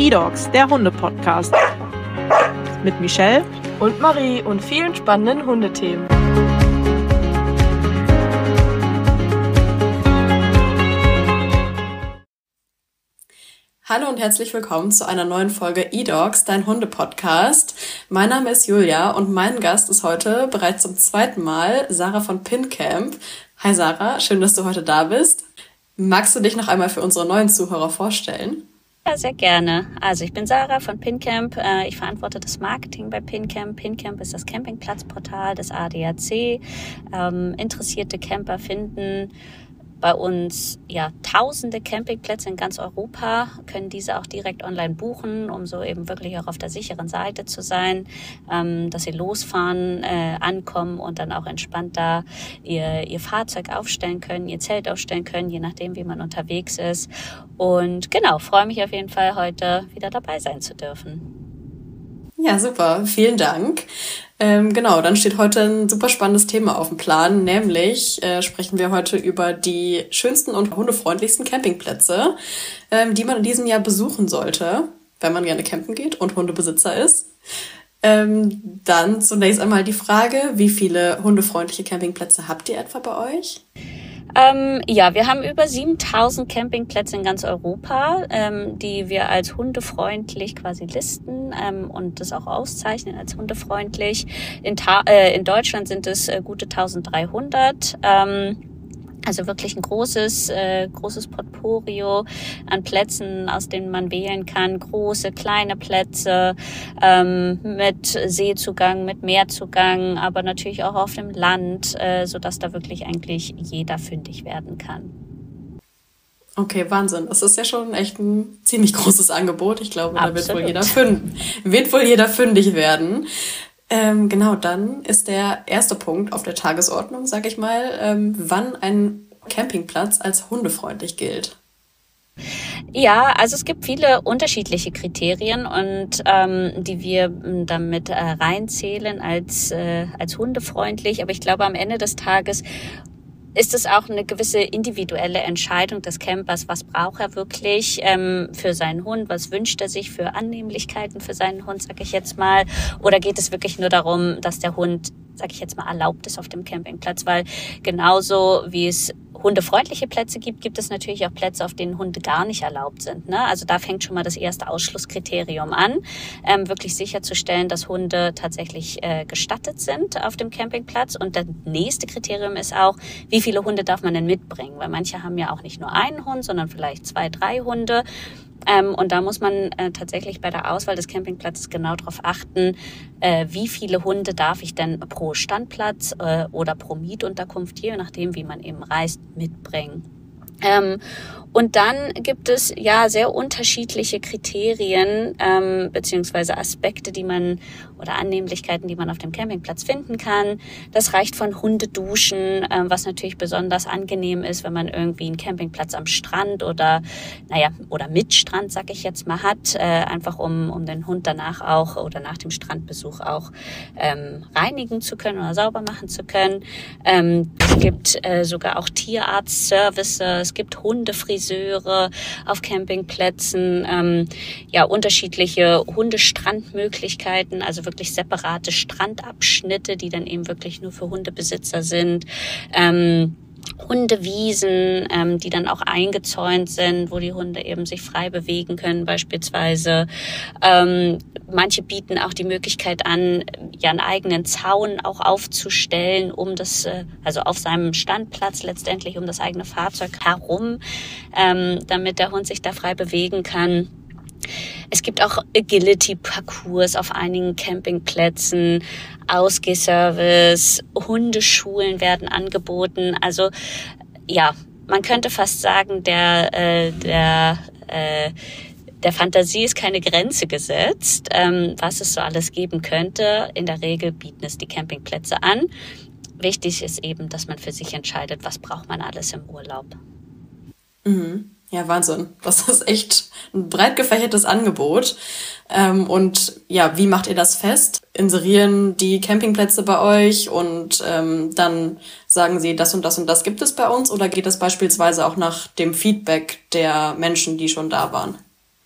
E-Dogs, der Hunde-Podcast. Mit Michelle und Marie und vielen spannenden Hundethemen. Hallo und herzlich willkommen zu einer neuen Folge E-Dogs, dein Hunde-Podcast. Mein Name ist Julia und mein Gast ist heute bereits zum zweiten Mal Sarah von Pincamp. Hi Sarah, schön, dass du heute da bist. Magst du dich noch einmal für unsere neuen Zuhörer vorstellen? Ja, sehr gerne. Also ich bin Sarah von Pincamp. Äh, ich verantworte das Marketing bei Pincamp. Pincamp ist das Campingplatzportal des ADAC. Ähm, interessierte Camper finden bei uns ja tausende Campingplätze in ganz Europa, können diese auch direkt online buchen, um so eben wirklich auch auf der sicheren Seite zu sein, ähm, dass sie losfahren, äh, ankommen und dann auch entspannt da ihr, ihr Fahrzeug aufstellen können, ihr Zelt aufstellen können, je nachdem, wie man unterwegs ist. Und genau, freue mich auf jeden Fall heute wieder dabei sein zu dürfen. Ja, super. Vielen Dank. Ähm, genau, dann steht heute ein super spannendes Thema auf dem Plan, nämlich äh, sprechen wir heute über die schönsten und hundefreundlichsten Campingplätze, ähm, die man in diesem Jahr besuchen sollte, wenn man gerne campen geht und Hundebesitzer ist. Ähm, dann zunächst einmal die Frage, wie viele hundefreundliche Campingplätze habt ihr etwa bei euch? Ähm, ja, wir haben über 7000 Campingplätze in ganz Europa, ähm, die wir als hundefreundlich quasi listen ähm, und das auch auszeichnen als hundefreundlich. In, äh, in Deutschland sind es äh, gute 1300. Ähm, also wirklich ein großes, äh, großes Portfolio an Plätzen, aus denen man wählen kann. Große, kleine Plätze ähm, mit Seezugang, mit Meerzugang, aber natürlich auch auf dem Land, äh, so dass da wirklich eigentlich jeder fündig werden kann. Okay, Wahnsinn. Das ist ja schon echt ein ziemlich großes Angebot. Ich glaube, Absolut. da wird wohl jeder fündig, wird wohl jeder fündig werden. Ähm, genau, dann ist der erste Punkt auf der Tagesordnung, sag ich mal, ähm, wann ein Campingplatz als hundefreundlich gilt. Ja, also es gibt viele unterschiedliche Kriterien und ähm, die wir hm, damit äh, reinzählen als äh, als hundefreundlich. Aber ich glaube, am Ende des Tages ist es auch eine gewisse individuelle Entscheidung des Campers, was braucht er wirklich ähm, für seinen Hund, was wünscht er sich für Annehmlichkeiten für seinen Hund, sage ich jetzt mal, oder geht es wirklich nur darum, dass der Hund, sage ich jetzt mal, erlaubt ist auf dem Campingplatz, weil genauso wie es hundefreundliche Plätze gibt, gibt es natürlich auch Plätze, auf denen Hunde gar nicht erlaubt sind. Ne? Also da fängt schon mal das erste Ausschlusskriterium an, ähm, wirklich sicherzustellen, dass Hunde tatsächlich äh, gestattet sind auf dem Campingplatz. Und das nächste Kriterium ist auch, wie viele Hunde darf man denn mitbringen? Weil manche haben ja auch nicht nur einen Hund, sondern vielleicht zwei, drei Hunde. Ähm, und da muss man äh, tatsächlich bei der Auswahl des Campingplatzes genau darauf achten, äh, wie viele Hunde darf ich denn pro Standplatz äh, oder pro Mietunterkunft, je nachdem, wie man eben reist, mitbringen. Ähm, und dann gibt es ja sehr unterschiedliche Kriterien ähm, beziehungsweise Aspekte, die man oder Annehmlichkeiten, die man auf dem Campingplatz finden kann. Das reicht von Hundeduschen, ähm, was natürlich besonders angenehm ist, wenn man irgendwie einen Campingplatz am Strand oder naja oder mit Strand, sag ich jetzt mal, hat, äh, einfach um um den Hund danach auch oder nach dem Strandbesuch auch ähm, reinigen zu können oder sauber machen zu können. Ähm, es gibt äh, sogar auch Tierarztservices, es gibt Hundefriesen Friseure auf Campingplätzen, ähm, ja, unterschiedliche Hundestrandmöglichkeiten, also wirklich separate Strandabschnitte, die dann eben wirklich nur für Hundebesitzer sind. Ähm, Hundewiesen, ähm, die dann auch eingezäunt sind, wo die Hunde eben sich frei bewegen können beispielsweise. Ähm, manche bieten auch die Möglichkeit an, ja einen eigenen Zaun auch aufzustellen, um das, äh, also auf seinem Standplatz letztendlich um das eigene Fahrzeug herum, ähm, damit der Hund sich da frei bewegen kann. Es gibt auch Agility-Parcours auf einigen Campingplätzen, Ausgehservice, Hundeschulen werden angeboten. Also ja, man könnte fast sagen, der, äh, der, äh, der Fantasie ist keine Grenze gesetzt, ähm, was es so alles geben könnte. In der Regel bieten es die Campingplätze an. Wichtig ist eben, dass man für sich entscheidet, was braucht man alles im Urlaub. Mhm. Ja, Wahnsinn. Das ist echt ein breit gefächertes Angebot. Ähm, und ja, wie macht ihr das fest? Inserieren die Campingplätze bei euch und ähm, dann sagen sie, das und das und das gibt es bei uns? Oder geht es beispielsweise auch nach dem Feedback der Menschen, die schon da waren?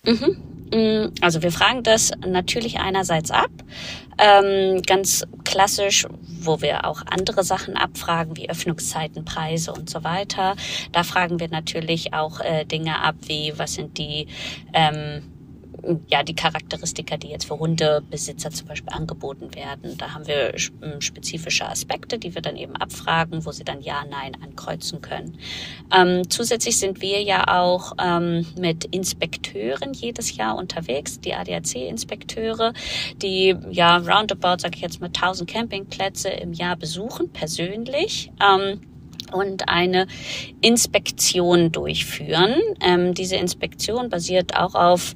Mhm. Mm, also wir fragen das natürlich einerseits ab, ähm, ganz klassisch, wo wir auch andere Sachen abfragen, wie Öffnungszeiten, Preise und so weiter. Da fragen wir natürlich auch äh, Dinge ab, wie was sind die ähm, ja, die Charakteristika, die jetzt für Hundebesitzer zum Beispiel angeboten werden. Da haben wir ähm, spezifische Aspekte, die wir dann eben abfragen, wo sie dann Ja, Nein ankreuzen können. Ähm, zusätzlich sind wir ja auch ähm, mit Inspekteuren jedes Jahr unterwegs, die ADAC-Inspekteure, die ja roundabout, sage ich jetzt mal, 1000 Campingplätze im Jahr besuchen, persönlich. Ähm, und eine Inspektion durchführen. Ähm, diese Inspektion basiert auch auf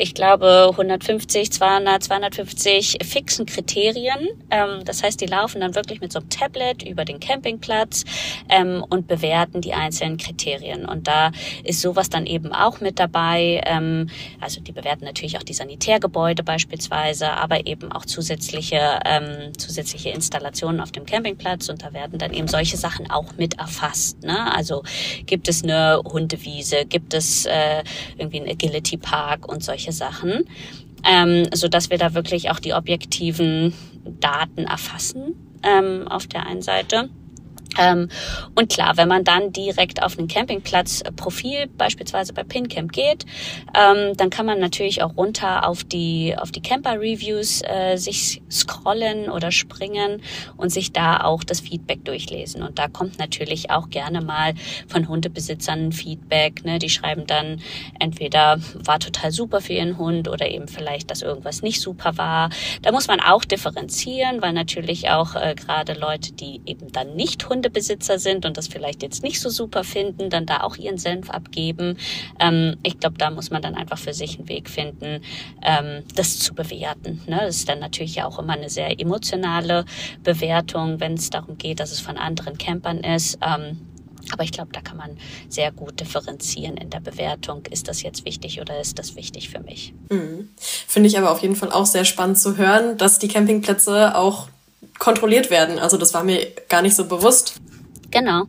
ich glaube, 150, 200, 250 fixen Kriterien. Ähm, das heißt, die laufen dann wirklich mit so einem Tablet über den Campingplatz ähm, und bewerten die einzelnen Kriterien. Und da ist sowas dann eben auch mit dabei. Ähm, also die bewerten natürlich auch die Sanitärgebäude beispielsweise, aber eben auch zusätzliche, ähm, zusätzliche Installationen auf dem Campingplatz. Und da werden dann eben solche Sachen auch mit erfasst. Ne? Also gibt es eine Hundewiese, gibt es äh, irgendwie einen Agility Park und solche solche Sachen, ähm, so dass wir da wirklich auch die objektiven Daten erfassen ähm, auf der einen Seite. Ähm, und klar, wenn man dann direkt auf einen Campingplatz-Profil beispielsweise bei PinCamp geht, ähm, dann kann man natürlich auch runter auf die auf die Camper-Reviews äh, sich scrollen oder springen und sich da auch das Feedback durchlesen. Und da kommt natürlich auch gerne mal von Hundebesitzern Feedback. Ne? Die schreiben dann entweder war total super für ihren Hund oder eben vielleicht, dass irgendwas nicht super war. Da muss man auch differenzieren, weil natürlich auch äh, gerade Leute, die eben dann nicht Hunde Hundebesitzer sind und das vielleicht jetzt nicht so super finden, dann da auch ihren Senf abgeben. Ähm, ich glaube, da muss man dann einfach für sich einen Weg finden, ähm, das zu bewerten. Ne? Das ist dann natürlich ja auch immer eine sehr emotionale Bewertung, wenn es darum geht, dass es von anderen Campern ist. Ähm, aber ich glaube, da kann man sehr gut differenzieren in der Bewertung. Ist das jetzt wichtig oder ist das wichtig für mich? Mhm. Finde ich aber auf jeden Fall auch sehr spannend zu hören, dass die Campingplätze auch kontrolliert werden. Also das war mir gar nicht so bewusst. Genau.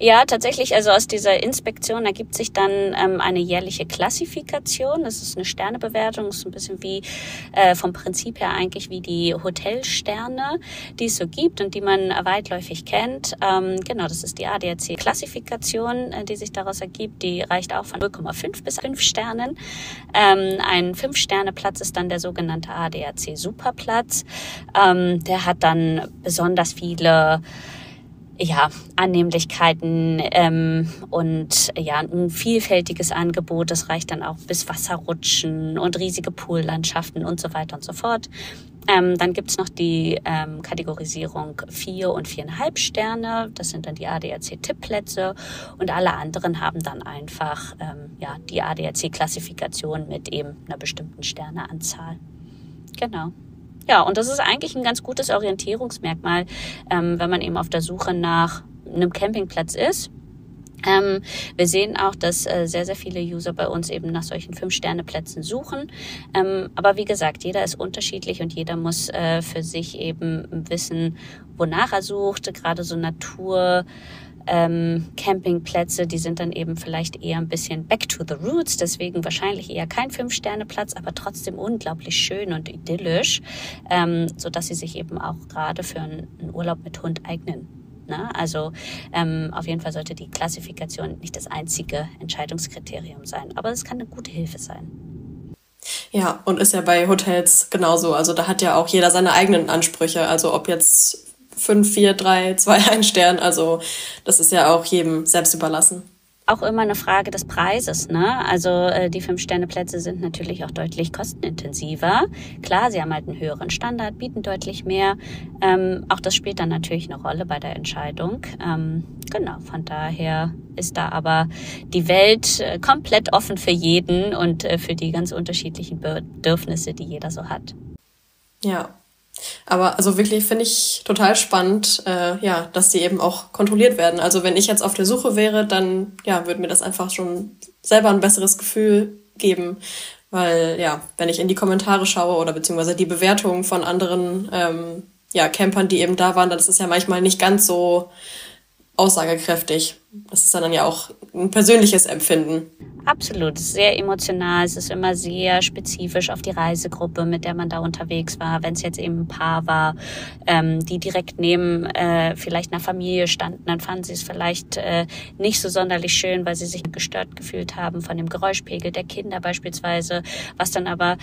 Ja, tatsächlich, also aus dieser Inspektion ergibt sich dann ähm, eine jährliche Klassifikation. Das ist eine Sternebewertung, ist ein bisschen wie äh, vom Prinzip her eigentlich wie die Hotelsterne, die es so gibt und die man weitläufig kennt. Ähm, genau, das ist die ADAC-Klassifikation, äh, die sich daraus ergibt. Die reicht auch von 0,5 bis 5 Sternen. Ähm, ein 5-Sterne-Platz ist dann der sogenannte ADAC-Superplatz. Ähm, der hat dann besonders viele ja, Annehmlichkeiten ähm, und ja, ein vielfältiges Angebot. Das reicht dann auch bis Wasserrutschen und riesige Poollandschaften und so weiter und so fort. Ähm, dann gibt's noch die ähm, Kategorisierung vier und viereinhalb Sterne. Das sind dann die ADAC-Tippplätze und alle anderen haben dann einfach ähm, ja, die ADAC-Klassifikation mit eben einer bestimmten Sterneanzahl. Genau. Ja, und das ist eigentlich ein ganz gutes Orientierungsmerkmal, ähm, wenn man eben auf der Suche nach einem Campingplatz ist. Ähm, wir sehen auch, dass äh, sehr, sehr viele User bei uns eben nach solchen Fünf-Sterne-Plätzen suchen. Ähm, aber wie gesagt, jeder ist unterschiedlich und jeder muss äh, für sich eben wissen, wonach er sucht. Gerade so Natur, ähm, Campingplätze, die sind dann eben vielleicht eher ein bisschen back to the roots, deswegen wahrscheinlich eher kein Fünf-Sterne-Platz, aber trotzdem unglaublich schön und idyllisch, ähm, so dass sie sich eben auch gerade für einen Urlaub mit Hund eignen. Ne? Also ähm, auf jeden Fall sollte die Klassifikation nicht das einzige Entscheidungskriterium sein, aber es kann eine gute Hilfe sein. Ja, und ist ja bei Hotels genauso. Also da hat ja auch jeder seine eigenen Ansprüche. Also ob jetzt 5, 4, 3, 2, 1 Stern. Also das ist ja auch jedem selbst überlassen auch immer eine Frage des Preises. Ne? Also äh, die Fünf-Sterne-Plätze sind natürlich auch deutlich kostenintensiver. Klar, sie haben halt einen höheren Standard, bieten deutlich mehr. Ähm, auch das spielt dann natürlich eine Rolle bei der Entscheidung. Ähm, genau, von daher ist da aber die Welt äh, komplett offen für jeden und äh, für die ganz unterschiedlichen Bedürfnisse, die jeder so hat. Ja, aber also wirklich finde ich total spannend, äh, ja, dass die eben auch kontrolliert werden. Also wenn ich jetzt auf der Suche wäre, dann ja, würde mir das einfach schon selber ein besseres Gefühl geben. Weil ja, wenn ich in die Kommentare schaue oder beziehungsweise die Bewertungen von anderen ähm, ja, Campern, die eben da waren, dann ist es ja manchmal nicht ganz so aussagekräftig. Das ist dann ja auch ein persönliches Empfinden. Absolut, sehr emotional. Es ist immer sehr spezifisch auf die Reisegruppe, mit der man da unterwegs war. Wenn es jetzt eben ein Paar war, ähm, die direkt neben äh, vielleicht einer Familie standen, dann fanden sie es vielleicht äh, nicht so sonderlich schön, weil sie sich gestört gefühlt haben von dem Geräuschpegel der Kinder beispielsweise, was dann aber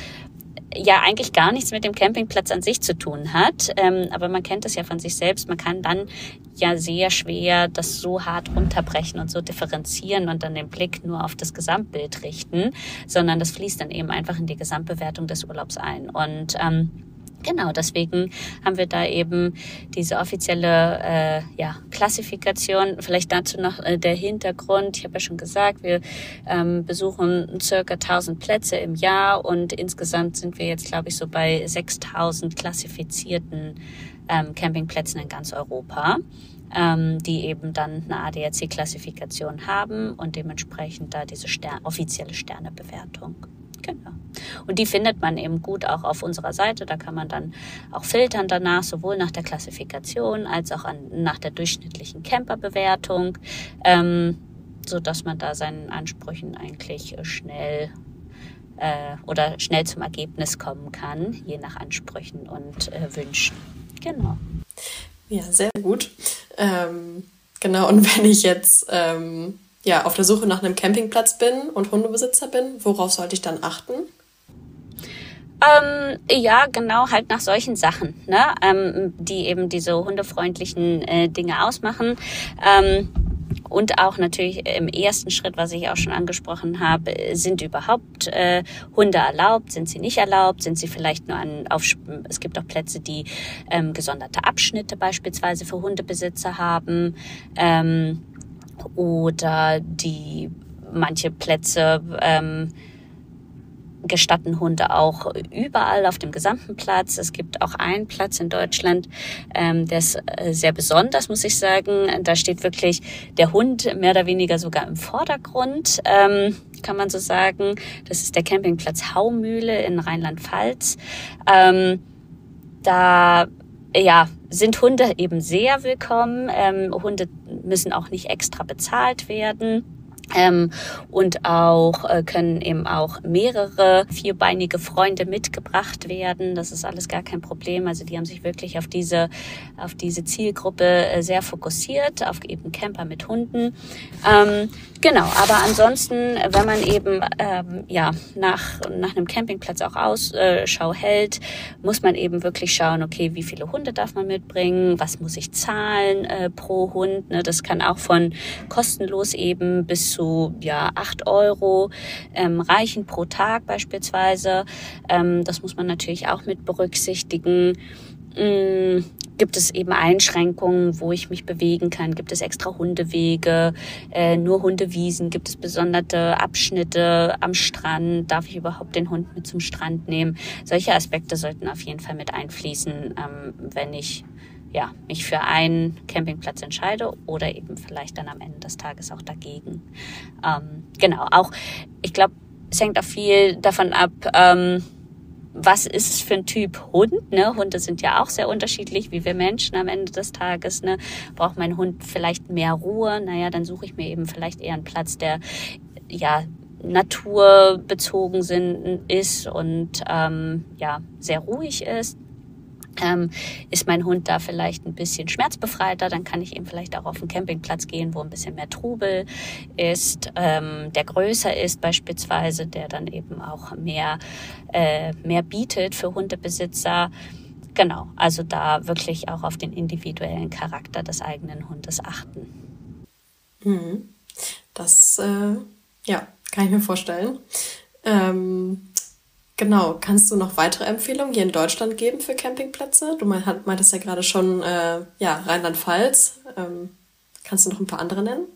ja eigentlich gar nichts mit dem Campingplatz an sich zu tun hat. Ähm, aber man kennt es ja von sich selbst. Man kann dann ja sehr schwer das so hart runterbrechen und so differenzieren und dann den Blick nur auf das Gesamtbild richten, sondern das fließt dann eben einfach in die Gesamtbewertung des Urlaubs ein. Und ähm, Genau, deswegen haben wir da eben diese offizielle äh, ja, Klassifikation. Vielleicht dazu noch äh, der Hintergrund. Ich habe ja schon gesagt, wir ähm, besuchen circa 1000 Plätze im Jahr und insgesamt sind wir jetzt, glaube ich, so bei 6000 klassifizierten ähm, Campingplätzen in ganz Europa, ähm, die eben dann eine ADAC-Klassifikation haben und dementsprechend da diese Stern offizielle Sternebewertung. Genau. Und die findet man eben gut auch auf unserer Seite. Da kann man dann auch filtern danach, sowohl nach der Klassifikation als auch an, nach der durchschnittlichen Camperbewertung, ähm, so dass man da seinen Ansprüchen eigentlich schnell äh, oder schnell zum Ergebnis kommen kann, je nach Ansprüchen und äh, Wünschen. Genau. Ja, sehr gut. Ähm, genau, und wenn ich jetzt ähm, ja, auf der Suche nach einem Campingplatz bin und Hundebesitzer bin, worauf sollte ich dann achten? Ähm, ja, genau, halt nach solchen Sachen, ne? ähm, die eben diese hundefreundlichen äh, Dinge ausmachen. Ähm, und auch natürlich im ersten Schritt, was ich auch schon angesprochen habe, sind überhaupt äh, Hunde erlaubt? Sind sie nicht erlaubt? Sind sie vielleicht nur an auf es gibt auch Plätze, die ähm, gesonderte Abschnitte beispielsweise für Hundebesitzer haben. Ähm, oder die manche Plätze ähm, gestatten Hunde auch überall auf dem gesamten Platz. Es gibt auch einen Platz in Deutschland, ähm, der ist äh, sehr besonders, muss ich sagen. Da steht wirklich der Hund mehr oder weniger sogar im Vordergrund, ähm, kann man so sagen. Das ist der Campingplatz Haumühle in Rheinland-Pfalz. Ähm, da ja, sind Hunde eben sehr willkommen. Ähm, Hunde müssen auch nicht extra bezahlt werden. Ähm, und auch äh, können eben auch mehrere vierbeinige Freunde mitgebracht werden. Das ist alles gar kein Problem. Also die haben sich wirklich auf diese auf diese Zielgruppe äh, sehr fokussiert, auf eben Camper mit Hunden. Ähm, genau. Aber ansonsten, wenn man eben ähm, ja nach nach einem Campingplatz auch Ausschau äh, hält, muss man eben wirklich schauen, okay, wie viele Hunde darf man mitbringen, was muss ich zahlen äh, pro Hund. Ne? Das kann auch von kostenlos eben bis zu ja, acht Euro ähm, reichen pro Tag beispielsweise. Ähm, das muss man natürlich auch mit berücksichtigen. Mm, gibt es eben Einschränkungen, wo ich mich bewegen kann? Gibt es extra Hundewege, äh, nur Hundewiesen? Gibt es besondere Abschnitte am Strand? Darf ich überhaupt den Hund mit zum Strand nehmen? Solche Aspekte sollten auf jeden Fall mit einfließen, ähm, wenn ich ja, mich für einen Campingplatz entscheide oder eben vielleicht dann am Ende des Tages auch dagegen. Ähm, genau, auch ich glaube, es hängt auch viel davon ab, ähm, was ist es für ein Typ Hund? Ne? Hunde sind ja auch sehr unterschiedlich, wie wir Menschen am Ende des Tages. Ne? Braucht mein Hund vielleicht mehr Ruhe? Naja, dann suche ich mir eben vielleicht eher einen Platz, der ja naturbezogen sind, ist und ähm, ja sehr ruhig ist. Ähm, ist mein Hund da vielleicht ein bisschen schmerzbefreiter, dann kann ich eben vielleicht auch auf einen Campingplatz gehen, wo ein bisschen mehr Trubel ist, ähm, der größer ist beispielsweise, der dann eben auch mehr, äh, mehr bietet für Hundebesitzer. Genau, also da wirklich auch auf den individuellen Charakter des eigenen Hundes achten. Mhm. Das, äh, ja, kann ich mir vorstellen. Ähm Genau, kannst du noch weitere Empfehlungen hier in Deutschland geben für Campingplätze? Du meintest ja gerade schon, äh, ja, Rheinland-Pfalz. Ähm, kannst du noch ein paar andere nennen?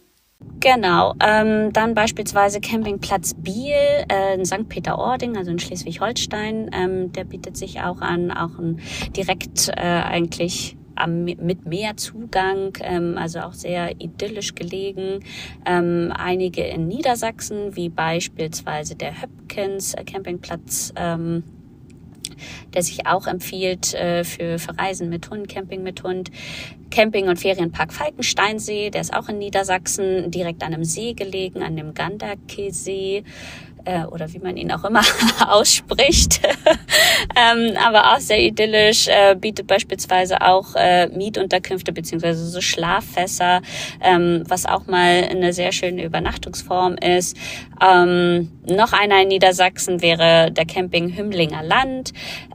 Genau, ähm, dann beispielsweise Campingplatz Biel äh, in St. Peter-Ording, also in Schleswig-Holstein. Ähm, der bietet sich auch an, auch ein direkt äh, eigentlich mit mehr Zugang, ähm, also auch sehr idyllisch gelegen. Ähm, einige in Niedersachsen, wie beispielsweise der Höpkens Campingplatz. Ähm, der sich auch empfiehlt äh, für, für Reisen mit Hund, Camping mit Hund. Camping- und Ferienpark Falkensteinsee, der ist auch in Niedersachsen, direkt an einem See gelegen, an dem Gandakesee äh, oder wie man ihn auch immer ausspricht. ähm, aber auch sehr idyllisch, äh, bietet beispielsweise auch äh, Mietunterkünfte beziehungsweise so Schlaffässer, ähm, was auch mal eine sehr schöne Übernachtungsform ist. Ähm, noch einer in Niedersachsen wäre der Camping Hümmlinger Land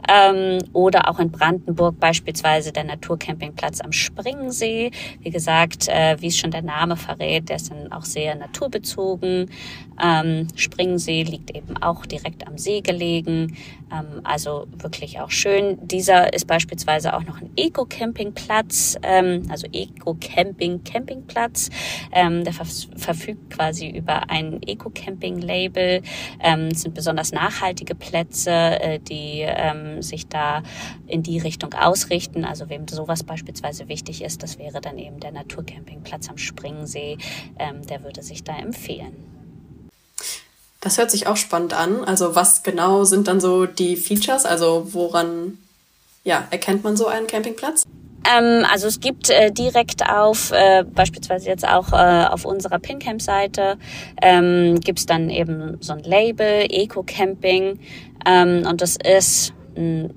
ähm, oder auch in Brandenburg beispielsweise der Naturcampingplatz am Springensee. Wie gesagt, äh, wie es schon der Name verrät, der ist dann auch sehr naturbezogen. Ähm, Springensee liegt eben auch direkt am See gelegen, ähm, also wirklich auch schön. Dieser ist beispielsweise auch noch ein Eco-Campingplatz, ähm, also Eco-Camping-Campingplatz. Ähm, der ver verfügt quasi über ein Eco-Camping-Label. Ähm, sind besonders nachhaltige Plätze, äh, die ähm, sich da in die Richtung ausrichten. Also wem sowas beispielsweise wichtig ist, das wäre dann eben der Naturcampingplatz am Springensee. Ähm, der würde sich da empfehlen. Das hört sich auch spannend an. Also was genau sind dann so die Features? Also woran ja, erkennt man so einen Campingplatz? Ähm, also es gibt äh, direkt auf, äh, beispielsweise jetzt auch äh, auf unserer Pincamp-Seite, ähm, gibt es dann eben so ein Label, Eco-Camping. Ähm, und das ist ein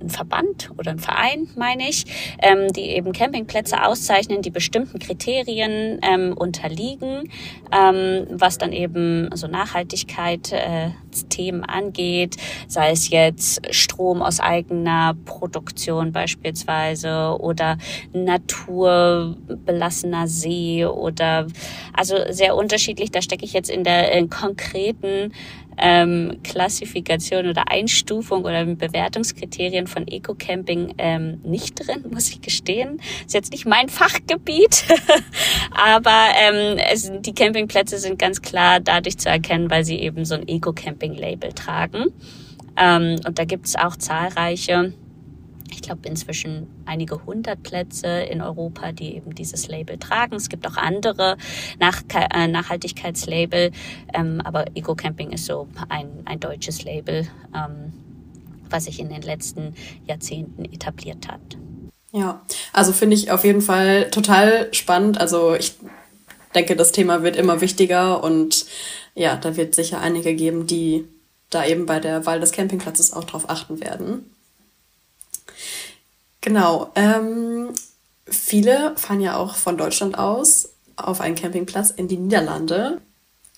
ein Verband oder ein Verein, meine ich, ähm, die eben Campingplätze auszeichnen, die bestimmten Kriterien ähm, unterliegen, ähm, was dann eben so Nachhaltigkeit äh, Themen angeht, sei es jetzt Strom aus eigener Produktion beispielsweise oder naturbelassener See oder also sehr unterschiedlich. Da stecke ich jetzt in der in konkreten ähm, Klassifikation oder Einstufung oder Bewertungskriterien von Eco-Camping ähm, nicht drin, muss ich gestehen. Ist jetzt nicht mein Fachgebiet, aber ähm, es, die Campingplätze sind ganz klar dadurch zu erkennen, weil sie eben so ein Eco-Camping-Label tragen. Ähm, und da gibt es auch zahlreiche ich glaube, inzwischen einige hundert Plätze in Europa, die eben dieses Label tragen. Es gibt auch andere Nach äh, Nachhaltigkeitslabel, ähm, aber Eco-Camping ist so ein, ein deutsches Label, ähm, was sich in den letzten Jahrzehnten etabliert hat. Ja, also finde ich auf jeden Fall total spannend. Also ich denke, das Thema wird immer wichtiger und ja, da wird sicher einige geben, die da eben bei der Wahl des Campingplatzes auch drauf achten werden. Genau. Ähm, viele fahren ja auch von Deutschland aus auf einen Campingplatz in die Niederlande.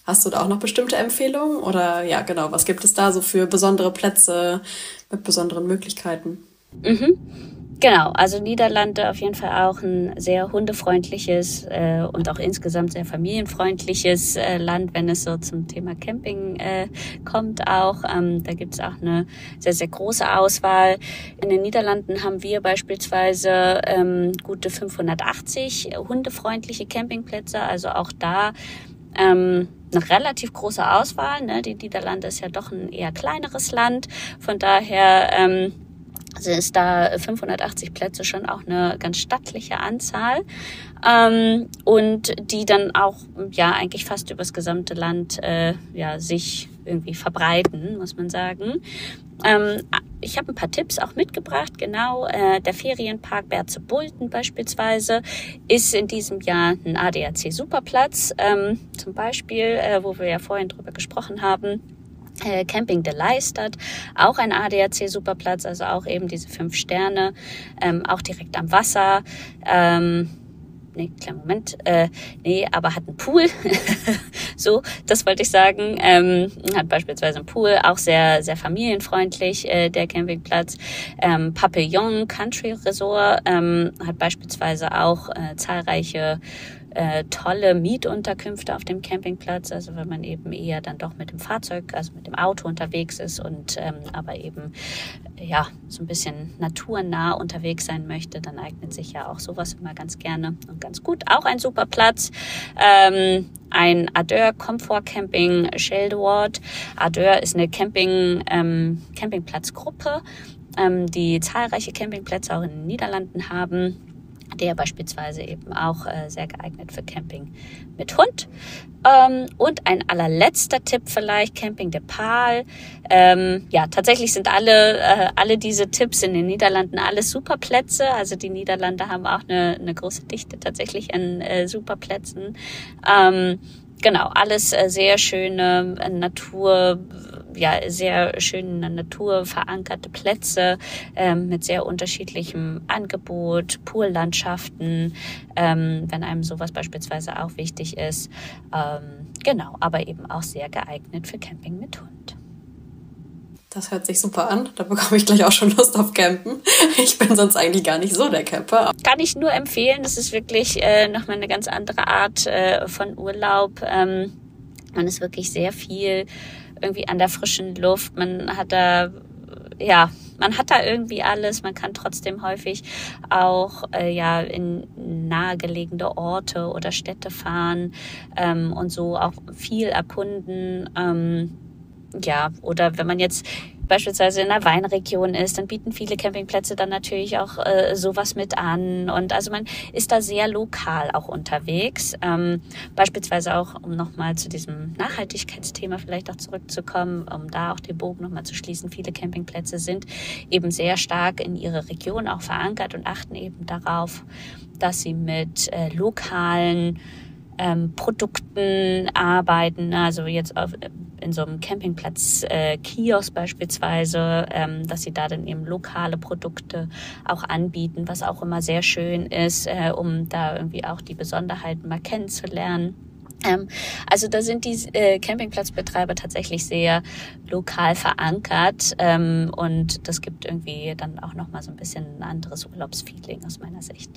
Hast du da auch noch bestimmte Empfehlungen? Oder ja, genau, was gibt es da so für besondere Plätze mit besonderen Möglichkeiten? Mhm. Genau, also Niederlande auf jeden Fall auch ein sehr hundefreundliches äh, und auch insgesamt sehr familienfreundliches äh, Land, wenn es so zum Thema Camping äh, kommt auch. Ähm, da gibt es auch eine sehr, sehr große Auswahl. In den Niederlanden haben wir beispielsweise ähm, gute 580 hundefreundliche Campingplätze, also auch da ähm, eine relativ große Auswahl. Ne? Die Niederlande ist ja doch ein eher kleineres Land. Von daher ähm, also ist da 580 Plätze schon auch eine ganz stattliche Anzahl ähm, und die dann auch ja eigentlich fast übers gesamte Land äh, ja sich irgendwie verbreiten, muss man sagen. Ähm, ich habe ein paar Tipps auch mitgebracht. Genau, äh, der Ferienpark Berzebulten beispielsweise ist in diesem Jahr ein ADAC Superplatz, ähm, zum Beispiel, äh, wo wir ja vorhin drüber gesprochen haben. Äh, Camping de Leistert, auch ein ADAC Superplatz, also auch eben diese fünf Sterne, ähm, auch direkt am Wasser. Ähm, nee, kleinen Moment, äh, nee, aber hat einen Pool. so, das wollte ich sagen. Ähm, hat beispielsweise einen Pool, auch sehr, sehr familienfreundlich, äh, der Campingplatz. Ähm, Papillon Country Resort ähm, hat beispielsweise auch äh, zahlreiche äh, tolle Mietunterkünfte auf dem Campingplatz. Also wenn man eben eher dann doch mit dem Fahrzeug, also mit dem Auto unterwegs ist und ähm, aber eben ja so ein bisschen naturnah unterwegs sein möchte, dann eignet sich ja auch sowas immer ganz gerne und ganz gut. Auch ein super Platz. Ähm, ein Ardeur Comfort Camping Sheldward. Ardeur ist eine Camping, ähm, Campingplatzgruppe, ähm, die zahlreiche Campingplätze auch in den Niederlanden haben der beispielsweise eben auch äh, sehr geeignet für Camping mit Hund. Ähm, und ein allerletzter Tipp vielleicht, Camping de Paal. Ähm, ja, tatsächlich sind alle, äh, alle diese Tipps in den Niederlanden alles Superplätze. Also die Niederlande haben auch eine, eine große Dichte tatsächlich an äh, Superplätzen. Ähm, genau, alles äh, sehr schöne äh, Natur, ja, sehr schöne Natur verankerte Plätze ähm, mit sehr unterschiedlichem Angebot, Poollandschaften, ähm, wenn einem sowas beispielsweise auch wichtig ist. Ähm, genau, aber eben auch sehr geeignet für Camping mit Hund. Das hört sich super an. Da bekomme ich gleich auch schon Lust auf Campen. Ich bin sonst eigentlich gar nicht so der Camper. Kann ich nur empfehlen. Das ist wirklich äh, nochmal eine ganz andere Art äh, von Urlaub. Ähm, man ist wirklich sehr viel irgendwie an der frischen Luft. Man hat da, ja, man hat da irgendwie alles. Man kann trotzdem häufig auch äh, ja in nahegelegene Orte oder Städte fahren ähm, und so auch viel erkunden. Ähm, ja, oder wenn man jetzt beispielsweise in einer Weinregion ist, dann bieten viele Campingplätze dann natürlich auch äh, sowas mit an. Und also man ist da sehr lokal auch unterwegs. Ähm, beispielsweise auch, um nochmal zu diesem Nachhaltigkeitsthema vielleicht auch zurückzukommen, um da auch den Bogen nochmal zu schließen. Viele Campingplätze sind eben sehr stark in ihre Region auch verankert und achten eben darauf, dass sie mit äh, lokalen ähm, Produkten arbeiten, also jetzt auf, in so einem Campingplatz äh, Kiosk beispielsweise, ähm, dass sie da dann eben lokale Produkte auch anbieten, was auch immer sehr schön ist, äh, um da irgendwie auch die Besonderheiten mal kennenzulernen. Ähm, also da sind die äh, Campingplatzbetreiber tatsächlich sehr lokal verankert ähm, und das gibt irgendwie dann auch nochmal so ein bisschen ein anderes Urlaubsfeeling aus meiner Sicht.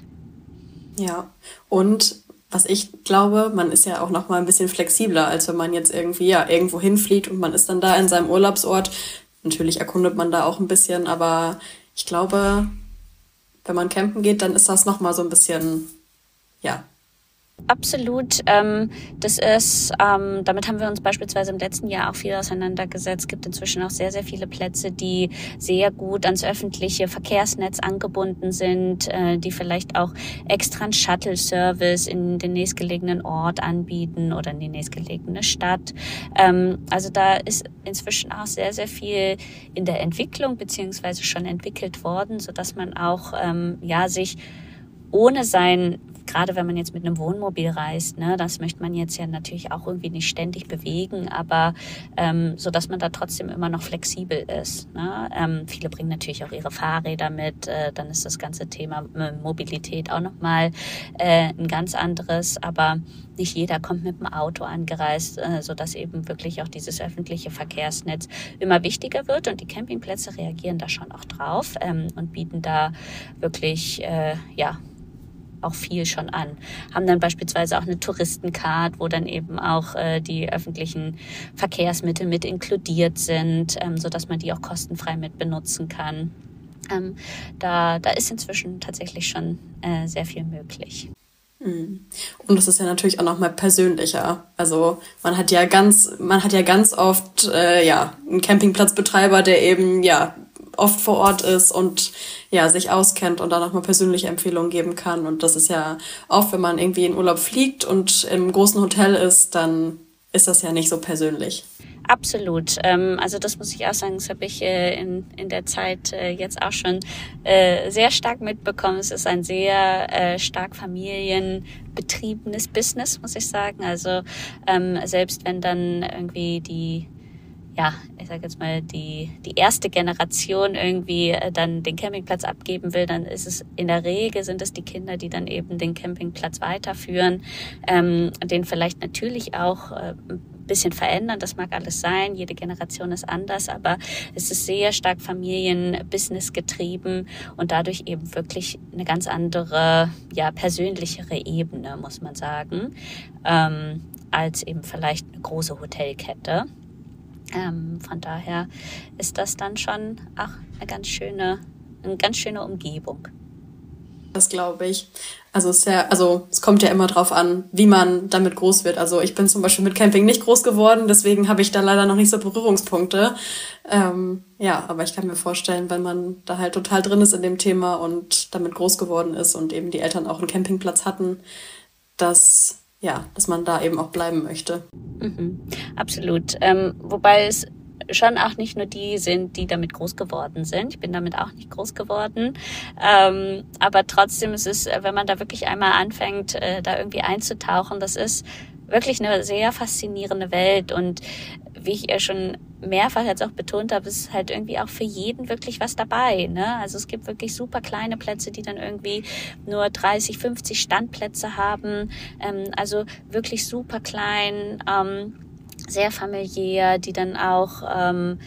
Ja, und was ich glaube, man ist ja auch noch mal ein bisschen flexibler, als wenn man jetzt irgendwie ja irgendwo hinfliegt und man ist dann da in seinem Urlaubsort. Natürlich erkundet man da auch ein bisschen, aber ich glaube, wenn man campen geht, dann ist das noch mal so ein bisschen ja Absolut. Ähm, das ist, ähm, damit haben wir uns beispielsweise im letzten Jahr auch viel auseinandergesetzt. Es gibt inzwischen auch sehr, sehr viele Plätze, die sehr gut ans öffentliche Verkehrsnetz angebunden sind, äh, die vielleicht auch extra einen Shuttle-Service in den nächstgelegenen Ort anbieten oder in die nächstgelegene Stadt. Ähm, also da ist inzwischen auch sehr, sehr viel in der Entwicklung beziehungsweise schon entwickelt worden, so dass man auch ähm, ja sich ohne sein gerade wenn man jetzt mit einem Wohnmobil reist, ne, das möchte man jetzt ja natürlich auch irgendwie nicht ständig bewegen, aber ähm, so dass man da trotzdem immer noch flexibel ist. Ne? Ähm, viele bringen natürlich auch ihre Fahrräder mit, äh, dann ist das ganze Thema äh, Mobilität auch nochmal äh, ein ganz anderes, aber nicht jeder kommt mit dem Auto angereist, äh, so dass eben wirklich auch dieses öffentliche Verkehrsnetz immer wichtiger wird und die Campingplätze reagieren da schon auch drauf ähm, und bieten da wirklich äh, ja auch viel schon an. Haben dann beispielsweise auch eine Touristencard, wo dann eben auch äh, die öffentlichen Verkehrsmittel mit inkludiert sind, ähm, so dass man die auch kostenfrei mit benutzen kann. Ähm, da, da ist inzwischen tatsächlich schon äh, sehr viel möglich. Mhm. Und das ist ja natürlich auch nochmal persönlicher. Also man hat ja ganz, man hat ja ganz oft äh, ja einen Campingplatzbetreiber, der eben ja oft vor Ort ist und ja, sich auskennt und da nochmal persönliche Empfehlungen geben kann. Und das ist ja oft, wenn man irgendwie in Urlaub fliegt und im großen Hotel ist, dann ist das ja nicht so persönlich. Absolut. Ähm, also das muss ich auch sagen, das habe ich äh, in, in der Zeit äh, jetzt auch schon äh, sehr stark mitbekommen. Es ist ein sehr stark familienbetriebenes Business, muss ich sagen. Also ähm, selbst wenn dann irgendwie die ja, ich sage jetzt mal, die, die erste Generation irgendwie äh, dann den Campingplatz abgeben will, dann ist es in der Regel sind es die Kinder, die dann eben den Campingplatz weiterführen, ähm, den vielleicht natürlich auch äh, ein bisschen verändern. Das mag alles sein. Jede Generation ist anders, aber es ist sehr stark Familienbusiness getrieben und dadurch eben wirklich eine ganz andere, ja, persönlichere Ebene, muss man sagen, ähm, als eben vielleicht eine große Hotelkette. Ähm, von daher ist das dann schon ach, eine ganz schöne, eine ganz schöne Umgebung. Das glaube ich. Also es, ja, also es kommt ja immer drauf an, wie man damit groß wird. Also ich bin zum Beispiel mit Camping nicht groß geworden, deswegen habe ich da leider noch nicht so Berührungspunkte. Ähm, ja, aber ich kann mir vorstellen, wenn man da halt total drin ist in dem Thema und damit groß geworden ist und eben die Eltern auch einen Campingplatz hatten, dass ja, dass man da eben auch bleiben möchte. Mhm, absolut. Ähm, wobei es schon auch nicht nur die sind, die damit groß geworden sind. Ich bin damit auch nicht groß geworden. Ähm, aber trotzdem ist es, wenn man da wirklich einmal anfängt, äh, da irgendwie einzutauchen, das ist wirklich eine sehr faszinierende Welt. Und wie ich ja schon mehrfach jetzt auch betont habe, ist halt irgendwie auch für jeden wirklich was dabei. Ne? Also es gibt wirklich super kleine Plätze, die dann irgendwie nur 30, 50 Standplätze haben. Ähm, also wirklich super klein. Ähm, sehr familiär, die dann auch ähm,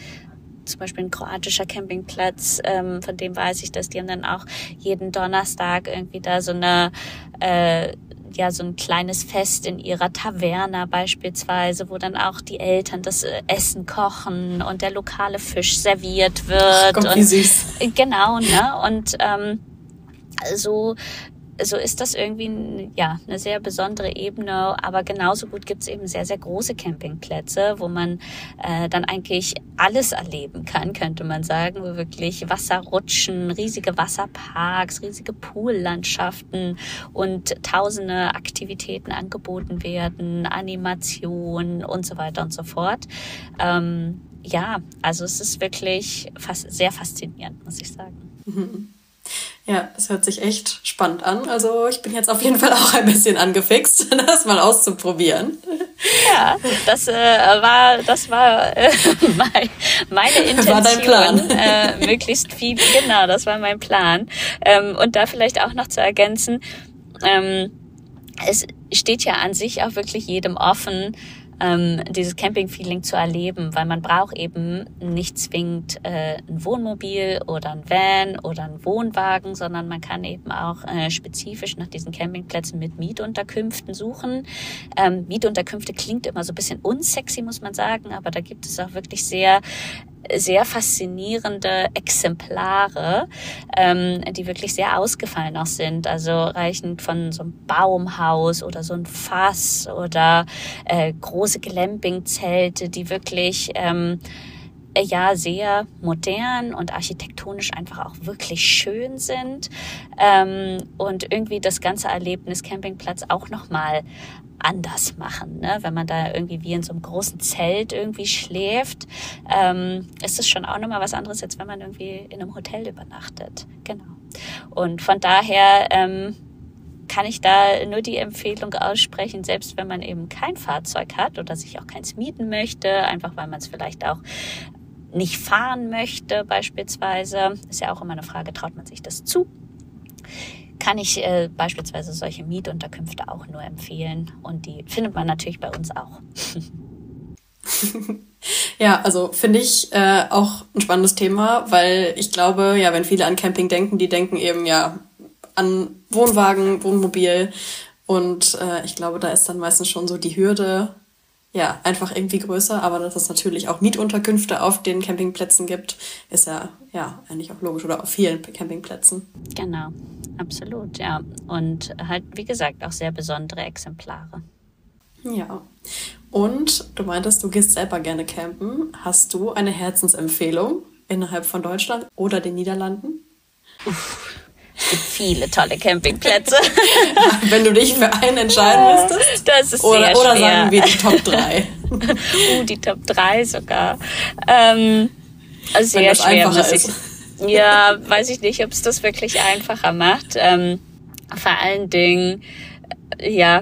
zum Beispiel ein kroatischer Campingplatz, ähm, von dem weiß ich, dass die haben dann auch jeden Donnerstag irgendwie da so eine äh, ja so ein kleines Fest in ihrer Taverna beispielsweise, wo dann auch die Eltern das äh, Essen kochen und der lokale Fisch serviert wird. Ach, Gott, und, wie süß. Genau, ne? Und ähm, so so ist das irgendwie ja eine sehr besondere Ebene. Aber genauso gut gibt es eben sehr, sehr große Campingplätze, wo man äh, dann eigentlich alles erleben kann, könnte man sagen, wo wirklich Wasserrutschen, riesige Wasserparks, riesige Poollandschaften und tausende Aktivitäten angeboten werden, Animationen und so weiter und so fort. Ähm, ja, also es ist wirklich fast sehr faszinierend, muss ich sagen. Ja, es hört sich echt spannend an. Also ich bin jetzt auf jeden Fall auch ein bisschen angefixt, das mal auszuprobieren. Ja, das äh, war das war äh, mein, meine Intention. War dein Plan. Äh, möglichst viel, genau, das war mein Plan. Ähm, und da vielleicht auch noch zu ergänzen, ähm, es steht ja an sich auch wirklich jedem offen, ähm, dieses Camping-Feeling zu erleben, weil man braucht eben nicht zwingend äh, ein Wohnmobil oder ein Van oder ein Wohnwagen, sondern man kann eben auch äh, spezifisch nach diesen Campingplätzen mit Mietunterkünften suchen. Ähm, Mietunterkünfte klingt immer so ein bisschen unsexy, muss man sagen, aber da gibt es auch wirklich sehr sehr faszinierende Exemplare, ähm, die wirklich sehr ausgefallen auch sind. Also reichend von so einem Baumhaus oder so ein Fass oder äh, große Glamping-Zelte, die wirklich ähm, ja sehr modern und architektonisch einfach auch wirklich schön sind ähm, und irgendwie das ganze Erlebnis Campingplatz auch noch mal anders machen. Ne? Wenn man da irgendwie wie in so einem großen Zelt irgendwie schläft, ähm, ist es schon auch nochmal was anderes, als wenn man irgendwie in einem Hotel übernachtet. Genau. Und von daher ähm, kann ich da nur die Empfehlung aussprechen, selbst wenn man eben kein Fahrzeug hat oder sich auch keins mieten möchte, einfach weil man es vielleicht auch nicht fahren möchte beispielsweise, ist ja auch immer eine Frage, traut man sich das zu? Kann ich äh, beispielsweise solche Mietunterkünfte auch nur empfehlen. Und die findet man natürlich bei uns auch. ja, also finde ich äh, auch ein spannendes Thema, weil ich glaube, ja, wenn viele an Camping denken, die denken eben ja an Wohnwagen, Wohnmobil. Und äh, ich glaube, da ist dann meistens schon so die Hürde, ja, einfach irgendwie größer, aber dass es natürlich auch Mietunterkünfte auf den Campingplätzen gibt, ist ja, ja eigentlich auch logisch oder auf vielen Campingplätzen. Genau, absolut, ja. Und halt, wie gesagt, auch sehr besondere Exemplare. Ja. Und du meintest, du gehst selber gerne campen. Hast du eine Herzensempfehlung innerhalb von Deutschland oder den Niederlanden? Es gibt viele tolle Campingplätze. Wenn du dich für einen entscheiden müsstest. Das ist oder, sehr oder schwer. sagen wir die Top 3. uh, die Top 3 sogar. Ähm, also sehr schwer, muss ich. Ist. Ja, weiß ich nicht, ob es das wirklich einfacher macht. Ähm, vor allen Dingen, ja,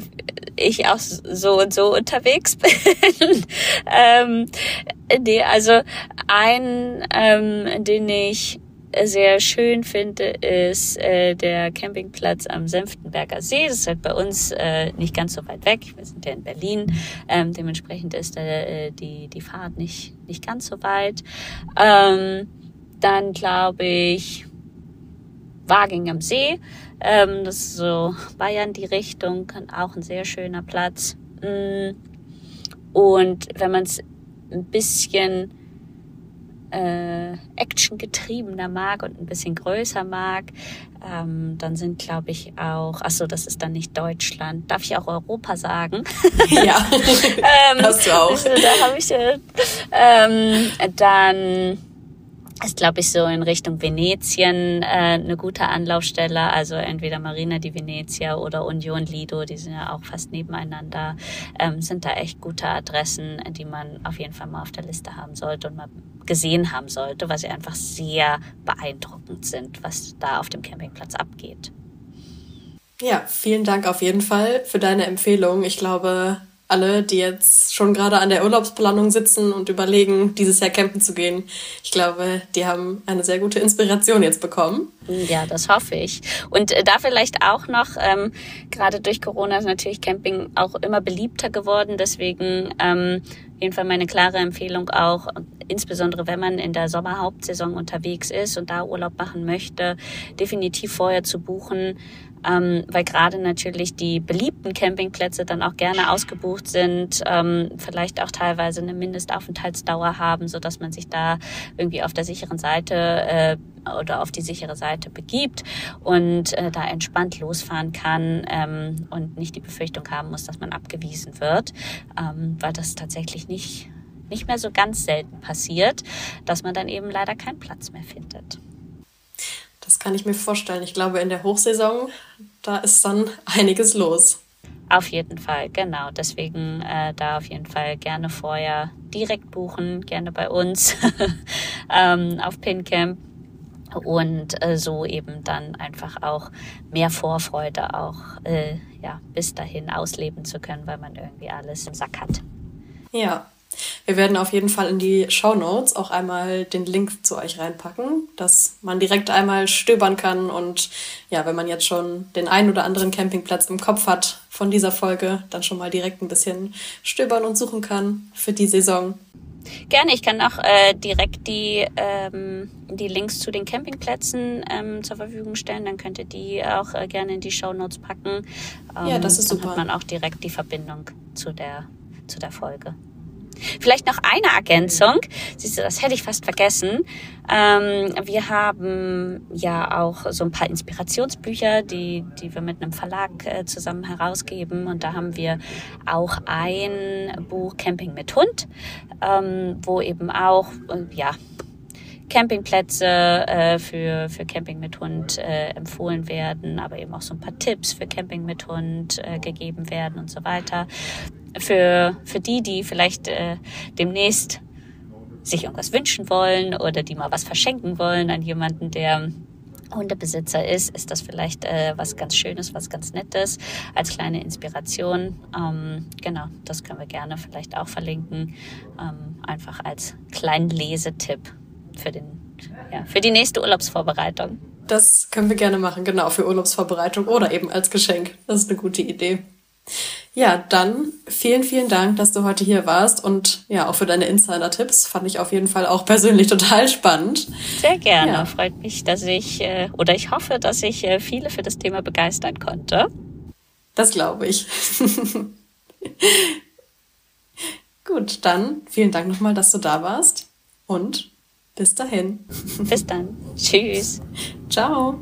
ich auch so und so unterwegs bin. ähm, nee, also ein, ähm, den ich sehr schön finde, ist äh, der Campingplatz am Senftenberger See. Das ist halt bei uns äh, nicht ganz so weit weg. Wir sind ja in Berlin. Ähm, dementsprechend ist äh, die, die Fahrt nicht, nicht ganz so weit. Ähm, dann glaube ich Waging am See. Ähm, das ist so Bayern die Richtung. Auch ein sehr schöner Platz. Mm. Und wenn man es ein bisschen äh, actiongetriebener mag und ein bisschen größer mag. Ähm, dann sind, glaube ich, auch, ach so, das ist dann nicht Deutschland. Darf ich auch Europa sagen? Ja, ähm, hast du auch. Da habe ich, äh, ähm, dann ist, glaube ich, so in Richtung Venetien äh, eine gute Anlaufstelle. Also entweder Marina di Venezia oder Union Lido, die sind ja auch fast nebeneinander, ähm, sind da echt gute Adressen, die man auf jeden Fall mal auf der Liste haben sollte und mal gesehen haben sollte, weil sie einfach sehr beeindruckend sind, was da auf dem Campingplatz abgeht. Ja, vielen Dank auf jeden Fall für deine Empfehlung. Ich glaube, alle, die jetzt schon gerade an der Urlaubsplanung sitzen und überlegen, dieses Jahr campen zu gehen. Ich glaube, die haben eine sehr gute Inspiration jetzt bekommen. Ja, das hoffe ich. Und äh, da vielleicht auch noch, ähm, gerade durch Corona ist natürlich Camping auch immer beliebter geworden. Deswegen ähm, auf jeden Fall meine klare Empfehlung auch, insbesondere wenn man in der Sommerhauptsaison unterwegs ist und da Urlaub machen möchte, definitiv vorher zu buchen ähm, weil gerade natürlich die beliebten Campingplätze dann auch gerne ausgebucht sind, ähm, vielleicht auch teilweise eine Mindestaufenthaltsdauer haben, so dass man sich da irgendwie auf der sicheren Seite äh, oder auf die sichere Seite begibt und äh, da entspannt losfahren kann ähm, und nicht die Befürchtung haben muss, dass man abgewiesen wird, ähm, weil das tatsächlich nicht nicht mehr so ganz selten passiert, dass man dann eben leider keinen Platz mehr findet. Das kann ich mir vorstellen. Ich glaube, in der Hochsaison, da ist dann einiges los. Auf jeden Fall, genau. Deswegen äh, da auf jeden Fall gerne vorher direkt buchen, gerne bei uns ähm, auf PinCamp und äh, so eben dann einfach auch mehr Vorfreude auch äh, ja bis dahin ausleben zu können, weil man irgendwie alles im Sack hat. Ja, wir werden auf jeden Fall in die Show Notes auch einmal den Link zu euch reinpacken, dass man direkt einmal stöbern kann und ja, wenn man jetzt schon den einen oder anderen Campingplatz im Kopf hat von dieser Folge, dann schon mal direkt ein bisschen stöbern und suchen kann für die Saison. Gerne, ich kann auch äh, direkt die, ähm, die Links zu den Campingplätzen ähm, zur Verfügung stellen. Dann könnt ihr die auch äh, gerne in die Show Notes packen. Ähm, ja, das ist dann super. Dann hat man auch direkt die Verbindung zu der, zu der Folge. Vielleicht noch eine Ergänzung. Siehst du, das hätte ich fast vergessen. Ähm, wir haben ja auch so ein paar Inspirationsbücher, die, die wir mit einem Verlag äh, zusammen herausgeben. Und da haben wir auch ein Buch Camping mit Hund, ähm, wo eben auch, äh, ja, Campingplätze äh, für, für Camping mit Hund äh, empfohlen werden, aber eben auch so ein paar Tipps für Camping mit Hund äh, gegeben werden und so weiter für, für die, die vielleicht äh, demnächst sich irgendwas wünschen wollen oder die mal was verschenken wollen an jemanden, der Hundebesitzer ist, ist das vielleicht äh, was ganz Schönes, was ganz Nettes als kleine Inspiration. Ähm, genau, das können wir gerne vielleicht auch verlinken, ähm, einfach als kleinen Lesetipp für, den, ja, für die nächste Urlaubsvorbereitung. Das können wir gerne machen, genau, für Urlaubsvorbereitung oder eben als Geschenk. Das ist eine gute Idee. Ja, dann vielen, vielen Dank, dass du heute hier warst und ja, auch für deine Insider-Tipps. Fand ich auf jeden Fall auch persönlich total spannend. Sehr gerne. Ja. Freut mich, dass ich äh, oder ich hoffe, dass ich äh, viele für das Thema begeistern konnte. Das glaube ich. Gut, dann vielen Dank nochmal, dass du da warst und bis dahin. Bis dann. Tschüss. Ciao.